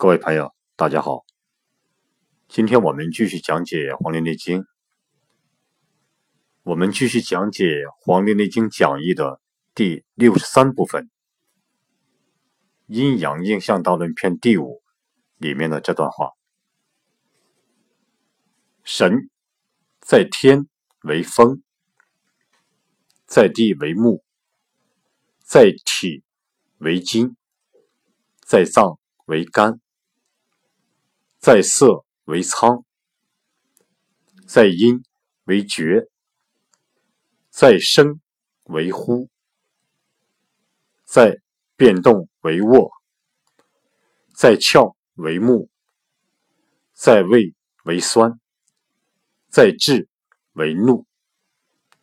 各位朋友，大家好。今天我们继续讲解《黄帝内经》，我们继续讲解《黄帝内经讲义》的第六十三部分《阴阳应象道论篇》第五里面的这段话：神在天为风，在地为木，在体为金，在脏为肝。在色为苍，在阴为厥，在声为呼，在变动为卧，在窍为目，在味为酸，在志为怒。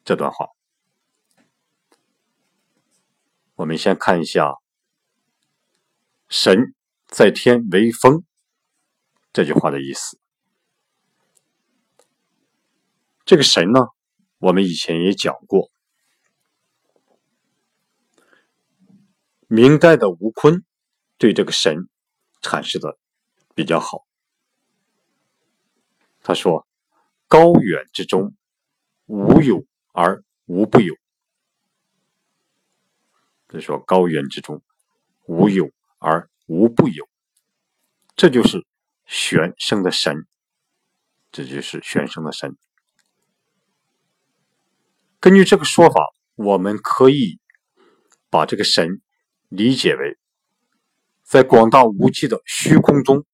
这段话，我们先看一下：神在天为风。这句话的意思，这个神呢，我们以前也讲过。明代的吴坤对这个神阐释的比较好。他说：“高远之中，无有而无不有。”他说高远之中，无有而无不有，这就是。玄生的神，这就是玄生的神。根据这个说法，我们可以把这个神理解为，在广大无际的虚空中，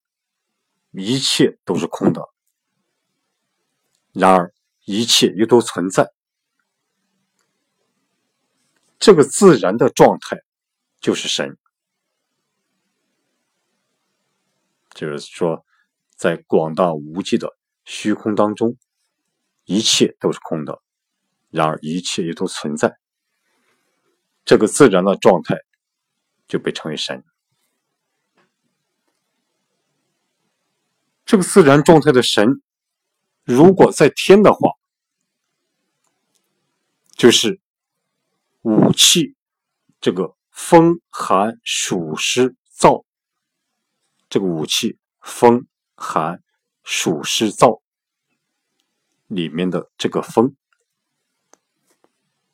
一切都是空的，然而一切又都存在。这个自然的状态就是神。就是说，在广大无际的虚空当中，一切都是空的，然而一切也都存在。这个自然的状态就被称为神。这个自然状态的神，如果在天的话，就是五气，这个风、寒、暑、湿、燥。这个武器风寒暑湿燥里面的这个风，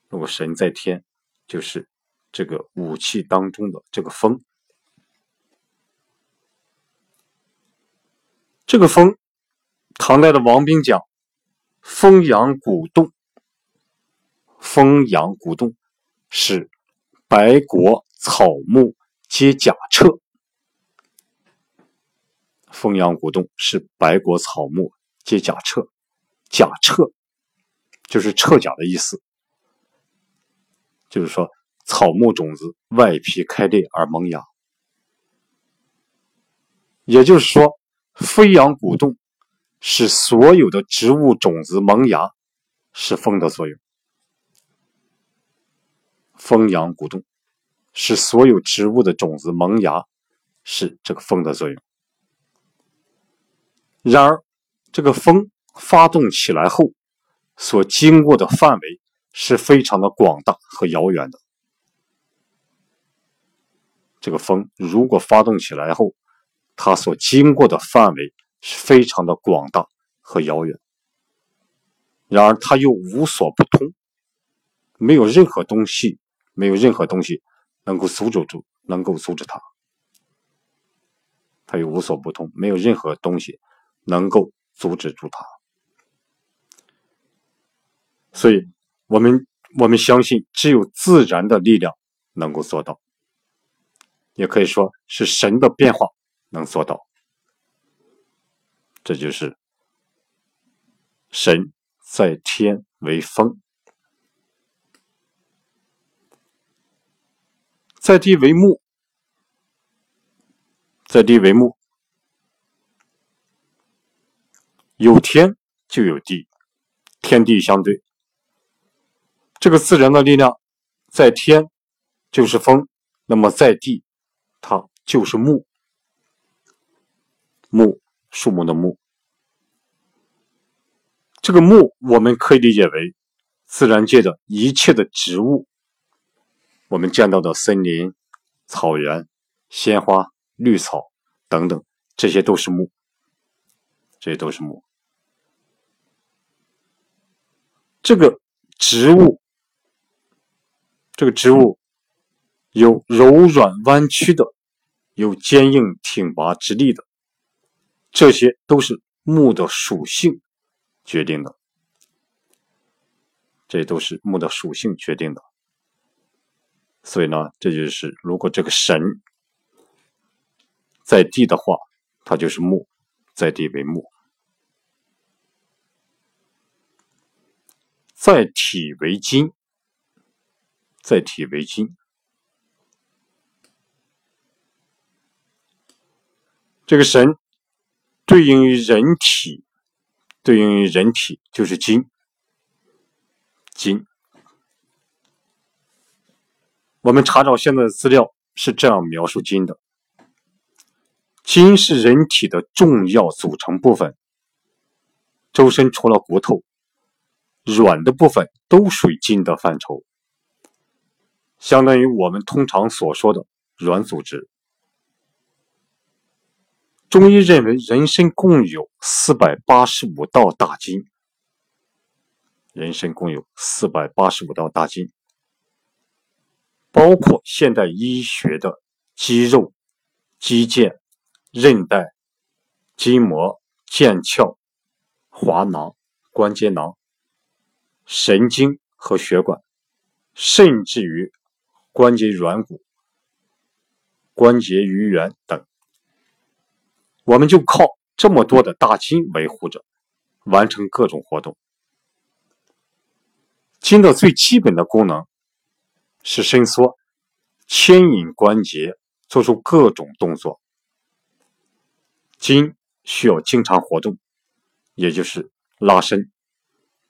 如果神在天，就是这个武器当中的这个风。这个风，唐代的王冰讲：“风阳鼓动，风阳鼓动，使白果草木皆假彻。”风阳鼓动，是白果草木皆甲彻，甲彻就是彻甲的意思，就是说草木种子外皮开裂而萌芽，也就是说飞扬鼓动，是所有的植物种子萌芽，是风的作用。风阳鼓动，是所有植物的种子萌芽，是这个风的作用。然而，这个风发动起来后，所经过的范围是非常的广大和遥远的。这个风如果发动起来后，它所经过的范围是非常的广大和遥远。然而，它又无所不通，没有任何东西，没有任何东西能够阻止住，能够阻止它。它又无所不通，没有任何东西。能够阻止住它，所以我们我们相信，只有自然的力量能够做到，也可以说是神的变化能做到。这就是神在天为风，在地为木，在地为木。有天就有地，天地相对。这个自然的力量，在天就是风，那么在地，它就是木。木，树木的木。这个木，我们可以理解为自然界的一切的植物，我们见到的森林、草原、鲜花、绿草等等这些都是木，这些都是木。这个植物，这个植物有柔软弯曲的，有坚硬挺拔直立的，这些都是木的属性决定的。这都是木的属性决定的。所以呢，这就是如果这个神在地的话，它就是木，在地为木。在体为金，在体为金。这个神对应于人体，对应于人体就是金，金。我们查找现在的资料是这样描述金的：金是人体的重要组成部分，周身除了骨头。软的部分都属于筋的范畴，相当于我们通常所说的软组织。中医认为，人身共有四百八十五道大筋，人身共有四百八十五道大筋，包括现代医学的肌肉、肌腱、韧带、筋膜、腱鞘、滑囊、关节囊。神经和血管，甚至于关节软骨、关节鱼缘等，我们就靠这么多的大筋维护着，完成各种活动。筋的最基本的功能是伸缩、牵引关节，做出各种动作。筋需要经常活动，也就是拉伸。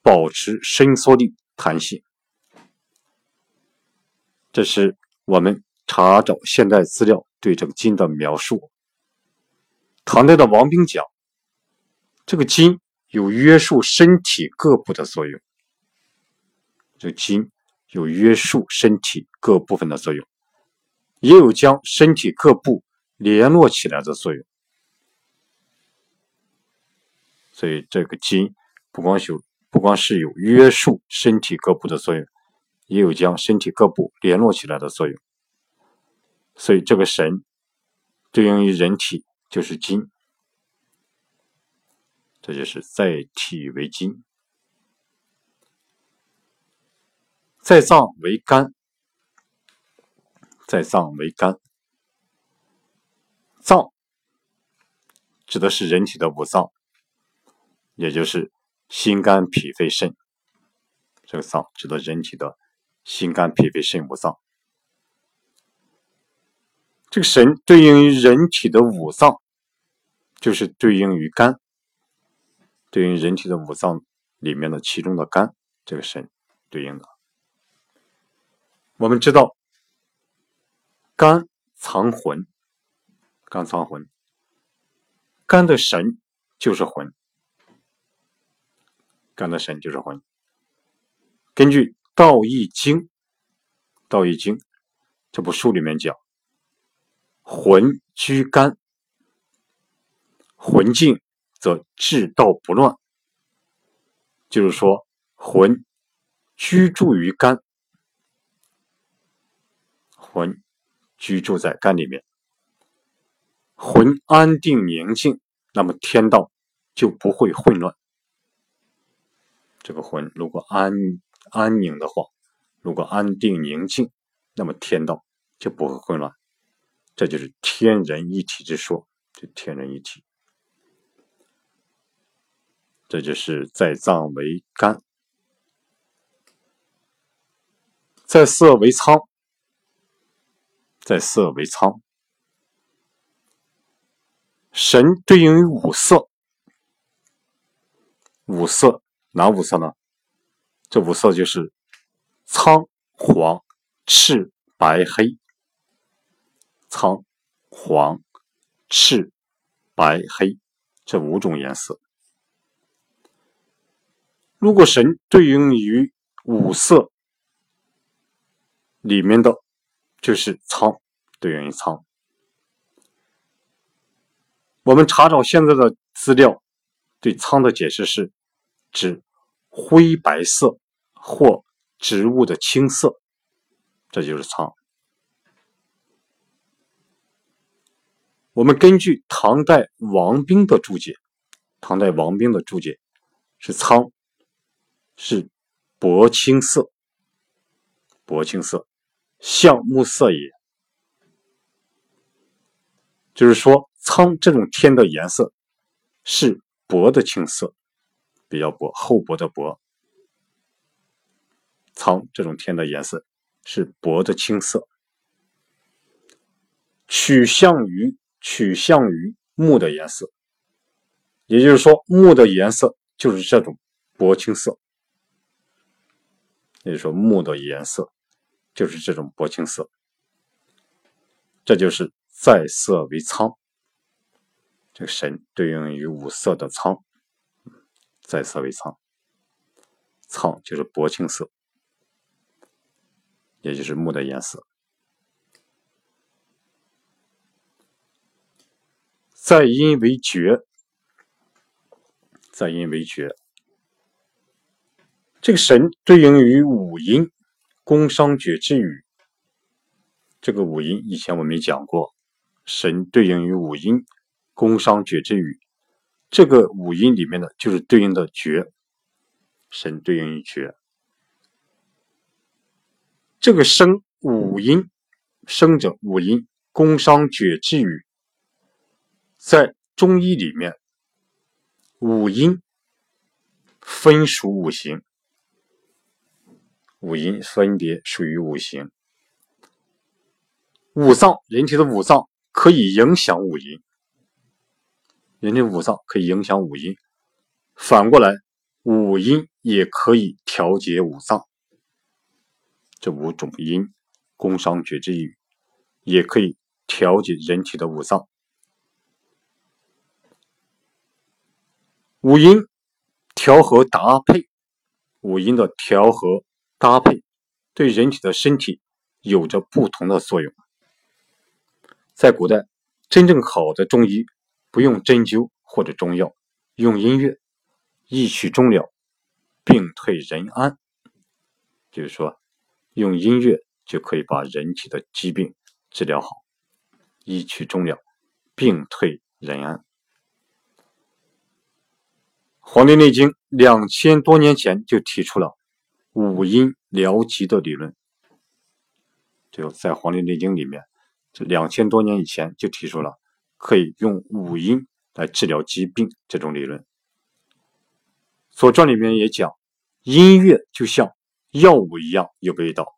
保持伸缩力、弹性，这是我们查找现代资料对这个筋的描述。唐代的王冰讲，这个筋有约束身体各部的作用。这筋有约束身体各部分的作用，也有将身体各部联络起来的作用。所以，这个筋不光有。不光是有约束身体各部的作用，也有将身体各部联络起来的作用。所以，这个神对应于人体就是筋，这就是在体为筋，在脏为肝，在脏为肝。脏指的是人体的五脏，也就是。心肝脾肺肾，这个脏指的人体的心肝脾肺肾五脏。这个神对应于人体的五脏，就是对应于肝，对应人体的五脏里面的其中的肝，这个神对应的。我们知道，肝藏魂，肝藏魂，肝的神就是魂。肝的神就是魂。根据《道义经》，《道义经》这部书里面讲，魂居肝，魂静则志道不乱。就是说，魂居住于肝，魂居住在肝里面，魂安定宁静，那么天道就不会混乱。这个魂如果安安宁的话，如果安定宁静，那么天道就不会混乱。这就是天人一体之说，这天人一体。这就是在脏为肝，在色为苍，在色为苍。神对应于五色，五色。哪五色呢？这五色就是苍、黄、赤、白、黑。苍、黄、赤、白、黑这五种颜色。如果神对应于五色里面的，就是苍，对应于苍。我们查找现在的资料，对苍的解释是指灰白色或植物的青色，这就是苍。我们根据唐代王冰的注解，唐代王冰的注解是苍是薄青色，薄青色，象木色也。就是说，苍这种天的颜色是薄的青色，比较薄、厚薄的薄。苍这种天的颜色是薄的青色，取向于取向于木的颜色，也就是说，木的颜色就是这种薄青色。也就是说，木的颜色就是这种薄青色，这就是。在色为苍，这个神对应于五色的苍，在色为苍，苍就是薄青色，也就是木的颜色。在阴为绝，在阴为绝，这个神对应于五阴，宫商角之语。这个五阴以前我们讲过。神对应于五音，宫商角之语，这个五音里面的就是对应的角，神对应于角。这个生五音，生者五音，宫商角徵羽，在中医里面，五音分属五行，五音分别属于五行，五脏，人体的五脏。可以影响五音，人的五脏可以影响五音，反过来，五音也可以调节五脏。这五种音，工商角之语，也可以调节人体的五脏。五音调和搭配，五音的调和搭配，对人体的身体有着不同的作用。在古代，真正好的中医不用针灸或者中药，用音乐，一曲终了，病退人安。就是说，用音乐就可以把人体的疾病治疗好，一曲终了，病退人安。《黄帝内经》两千多年前就提出了五音疗疾的理论，就在《黄帝内经》里面。这两千多年以前就提出了可以用五音来治疗疾病这种理论。《左传》里面也讲，音乐就像药物一样有味道。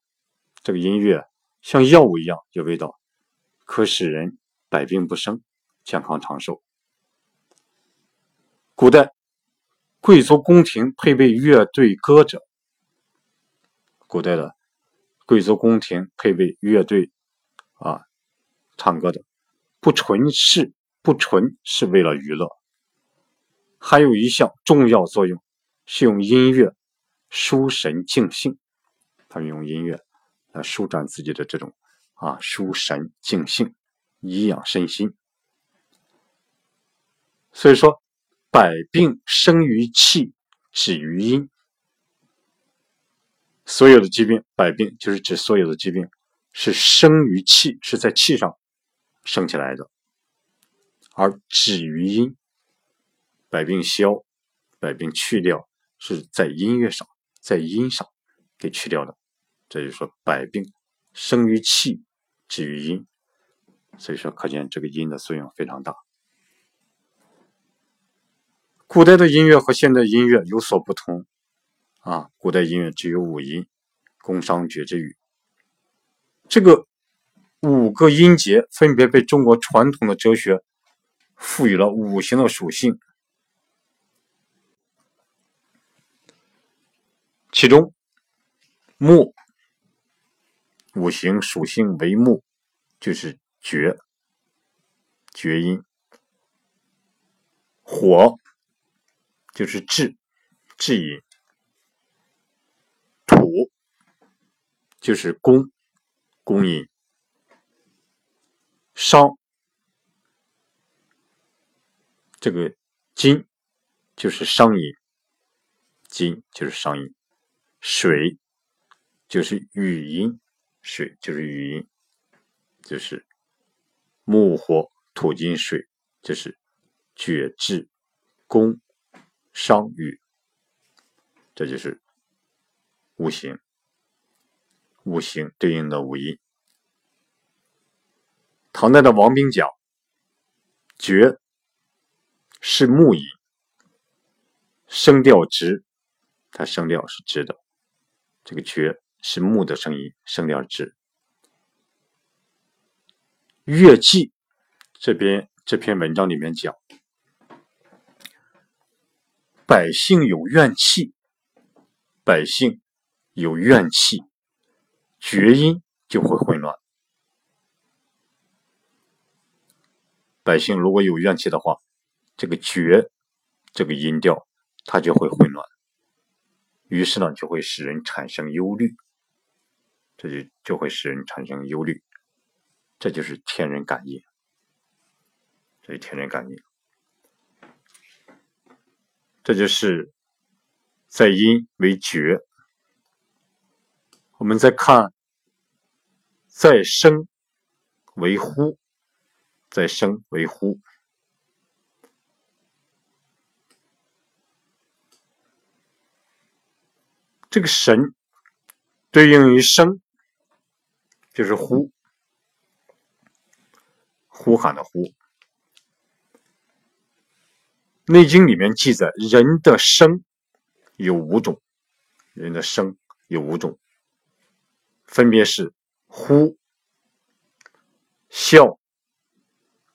这个音乐像药物一样有味道，可使人百病不生，健康长寿。古代贵族宫廷配备乐队歌者，古代的贵族宫廷配备乐队啊。唱歌的不纯是不纯是为了娱乐，还有一项重要作用是用音乐舒神静性。他们用音乐来舒展自己的这种啊舒神静性，颐养身心。所以说，百病生于气，止于阴。所有的疾病，百病就是指所有的疾病是生于气，是在气上。升起来的，而止于阴，百病消，百病去掉，是在音乐上，在音上给去掉的。这就说百病生于气，止于阴。所以说，可见这个音的作用非常大。古代的音乐和现代音乐有所不同啊，古代音乐只有五音，宫商角之语，这个。五个音节分别被中国传统的哲学赋予了五行的属性，其中木五行属性为木，就是绝绝音；火就是至至音；土就是宫宫音。商这个金就是商音，金就是商音，水就是语音，水就是语音，就是木火土金水，就是厥志宫商羽，这就是五行，五行对应的五音。唐代的王冰讲，绝是木音，声调直，它声调是直的。这个绝是木的声音，声调直。乐记这边这篇文章里面讲，百姓有怨气，百姓有怨气，绝音就会混乱。百姓如果有怨气的话，这个绝这个音调它就会混乱，于是呢就会使人产生忧虑，这就就会使人产生忧虑，这就是天人感应，这是天人感应，这就是在音为绝。我们再看在声为呼。在声为呼，这个神对应于声，就是呼，呼喊的呼。内经里面记载，人的声有五种，人的声有五种，分别是呼、笑。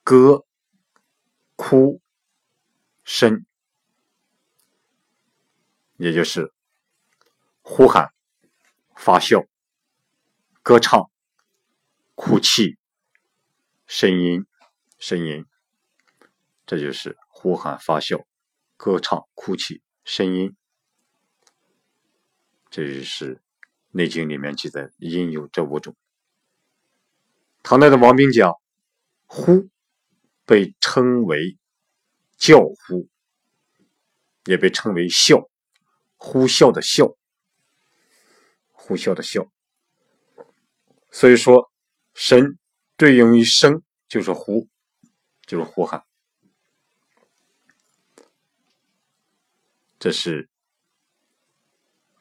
歌、哭、声，也就是呼喊、发笑、歌唱、哭泣、声音、声音，这就是呼喊、发笑、歌唱、哭泣、声音。这就是《内经》里面记载，音有这五种。唐代的王冰讲，呼。被称为叫呼，也被称为笑，呼啸的啸，呼啸的啸。所以说，神对应于声就是呼，就是呼喊。这是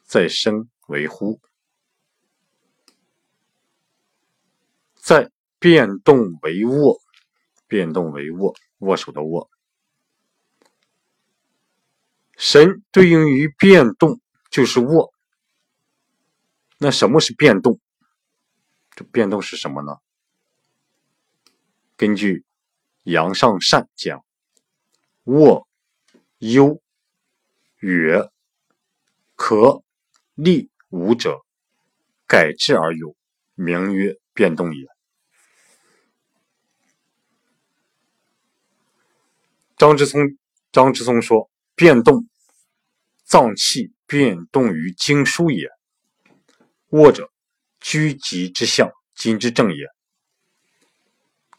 在声为呼，在变动为卧。变动为握，握手的握。神对应于变动就是握。那什么是变动？这变动是什么呢？根据杨尚善讲，握、忧、悦、可、利五者，改之而有，名曰变动也。张之聪，张之聪说：“变动，脏器变动于经书也。卧者，居极之象，今之正也。”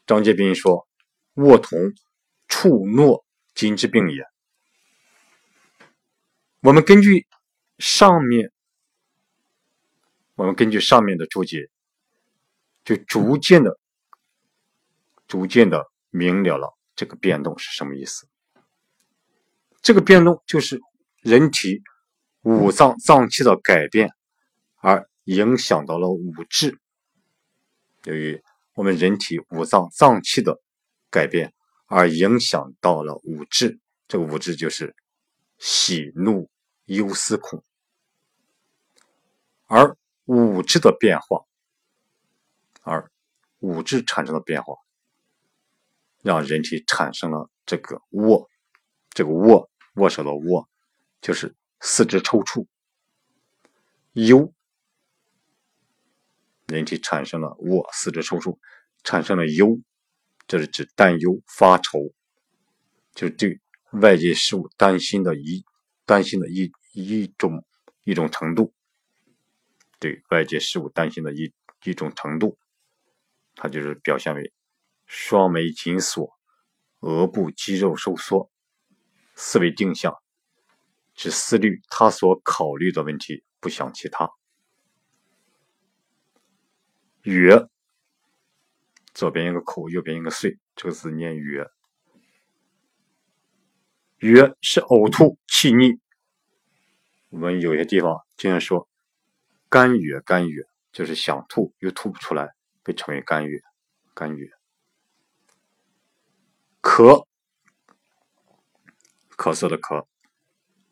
张介宾说：“卧同，触诺，今之病也。”我们根据上面，我们根据上面的注解，就逐渐的、逐渐的明了了。这个变动是什么意思？这个变动就是人体五脏脏器的改变，而影响到了五志。由于我们人体五脏脏器的改变，而影响到了五志。这个五志就是喜怒忧思恐，而五志的变化，而五志产生的变化。让人体产生了这个握，这个握握手的握，就是四肢抽搐；忧，人体产生了握四肢抽搐，产生了忧，这是指担忧发愁，就是对外界事物担心的一担心的一一种一种程度，对外界事物担心的一一种程度，它就是表现为。双眉紧锁，额部肌肉收缩，思维定向，只思虑他所考虑的问题，不想其他。曰，左边一个口，右边一个岁，这个字念曰。曰是呕吐、气逆。我们有些地方经常说干哕，干哕就是想吐又吐不出来，被称为干哕，干哕。咳，咳嗽的咳，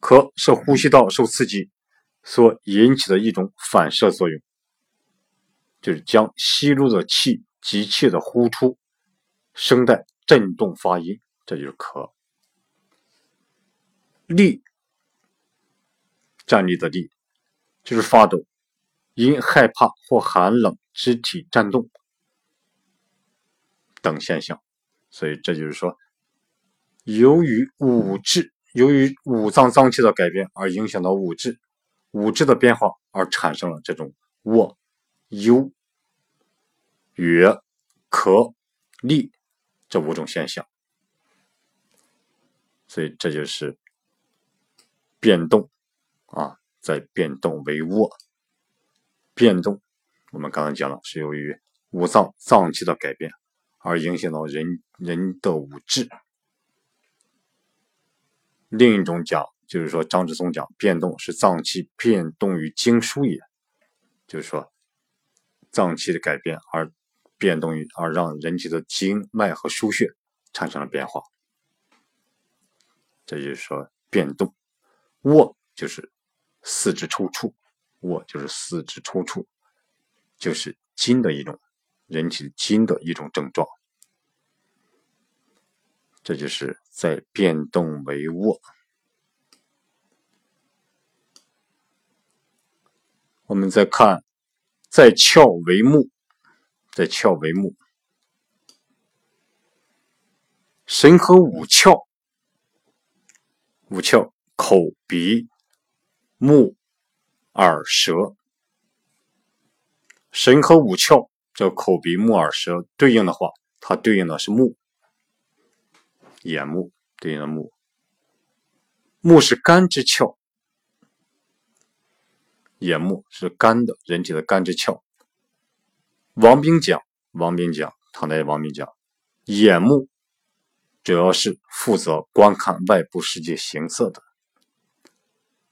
咳是呼吸道受刺激所引起的一种反射作用，就是将吸入的气急切的呼出，声带震动发音，这就是咳。立，站立的立，就是发抖，因害怕或寒冷，肢体颤动等现象。所以这就是说，由于五志，由于五脏脏器的改变而影响到五志，五志的变化而产生了这种卧、忧、哕、咳、痢这五种现象。所以这就是。变动啊，在变动为卧。变动，我们刚刚讲了，是由于五脏脏器的改变而影响到人人的五志。另一种讲，就是说张之松讲，变动是脏器变动于经枢也，就是说脏器的改变而变动于而让人体的经脉和腧穴产生了变化。这就是说变动。卧就是四肢抽搐，卧就是四肢抽搐，就是筋的一种人体筋的一种症状。这就是在变动为卧。我们再看，在窍为目，在窍为目，神和五窍，五窍。口、鼻、目、耳、舌，神和五窍，这口、鼻、目、耳、舌对应的话，它对应的是目，眼目对应的目，目是肝之窍，眼目是肝的，人体的肝之窍。王冰讲，王冰讲，唐代王冰讲，眼目主要是负责观看外部世界形色的。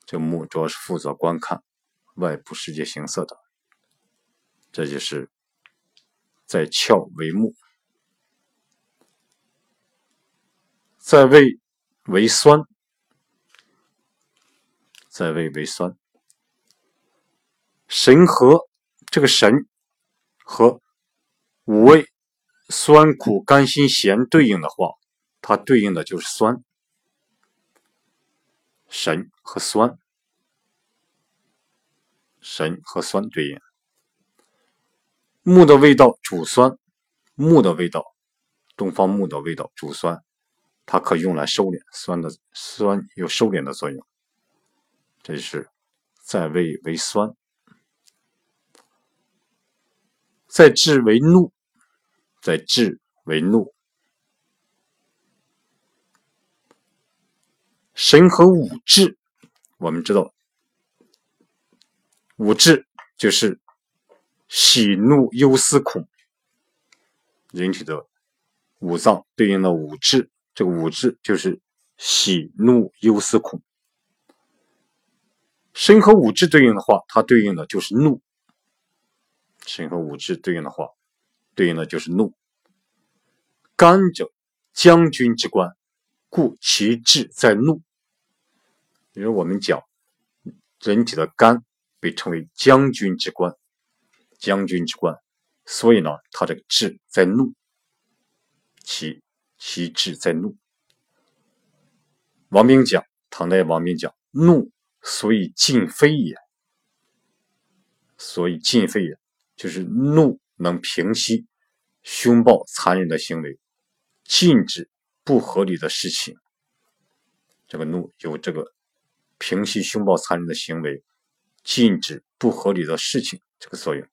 这目主要是负责观看外部世界形色的，这就是在窍为目，在胃为酸，在胃为酸。神和这个神和五味酸苦甘辛咸对应的话，它对应的就是酸。神和酸，神和酸对应。木的味道主酸，木的味道，东方木的味道主酸，它可用来收敛酸的酸有收敛的作用。这是在味为酸，在志为怒，在志为怒。神和五志，我们知道，五志就是喜怒忧思恐，人体的五脏对应的五志，这个五志就是喜怒忧思恐。身和五志对应的话，它对应的就是怒。身和五志对应的话，对应的就是怒。肝者，将军之官。故其志在怒。比如我们讲，人体的肝被称为将军之官，将军之官，所以呢，他这个志在怒，其其志在怒。王明讲，唐代王明讲，怒所以尽非也，所以尽非也，就是怒能平息凶暴残忍的行为，禁止。不合理的事情，这个怒有这个平息凶暴残忍的行为，禁止不合理的事情这个作用。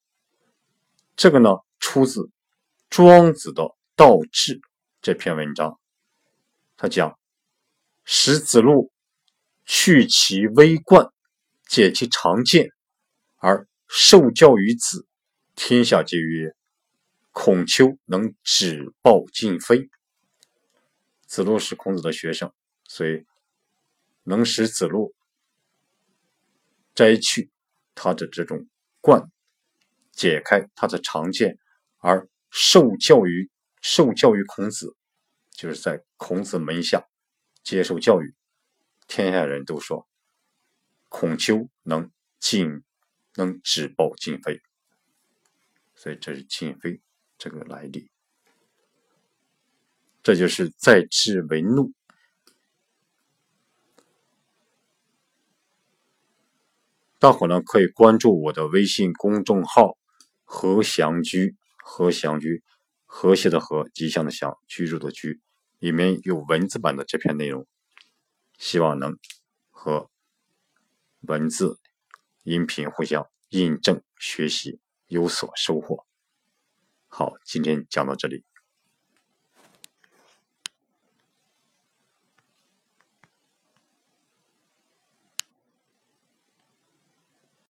这个呢，出自庄子的《道志》这篇文章。他讲：“使子路去其微冠，解其长剑，而受教于子，天下皆曰：孔丘能止暴禁非。子路是孔子的学生，所以能使子路摘去他的这种冠，解开他的常见，而受教于受教于孔子，就是在孔子门下接受教育。天下人都说孔丘能禁能止暴禁非，所以这是禁非这个来历。这就是在智为怒。大伙呢可以关注我的微信公众号“和祥居”，和祥居，和谐的和，吉祥的祥，居住的居，里面有文字版的这篇内容，希望能和文字、音频互相印证学习，有所收获。好，今天讲到这里。